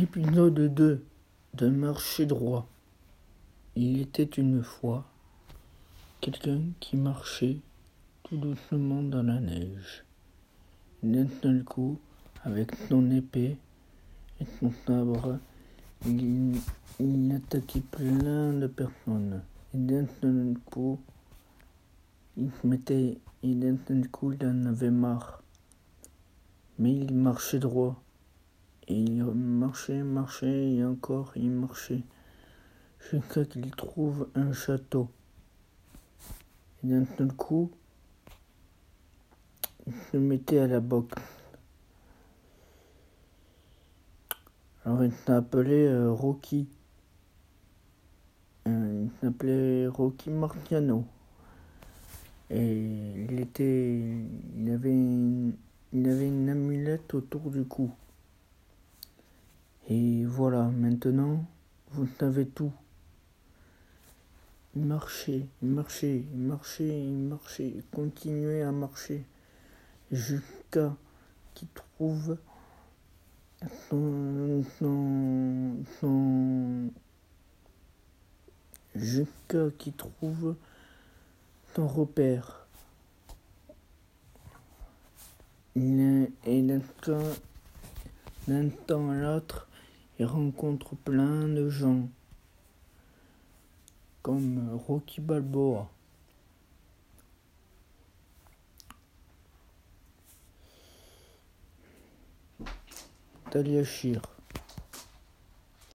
Épisode 2 de marcher droit. Il était une fois quelqu'un qui marchait tout doucement dans la neige. D'un seul coup, avec son épée et son sabre, il, attaquait plein de personnes. Et d'un seul coup, il se mettait, et d'un seul coup, il en avait marre. Mais il marchait droit. Il marchait, marchait, et encore il marchait, jusqu'à qu'il trouve un château. Et d'un seul coup, il se mettait à la boxe. Alors il s'appelait euh, Rocky. Euh, il s'appelait Rocky Marciano. Et il était. Il avait il avait une amulette autour du cou. Et voilà, maintenant, vous savez tout. Marchez, marchez, marchez, marchez, continuez à marcher jusqu'à qu'il trouve son, son, son jusqu'à qu'il trouve son repère. Est, d'un temps à l'autre, il rencontre plein de gens, comme Rocky Balboa. Talia.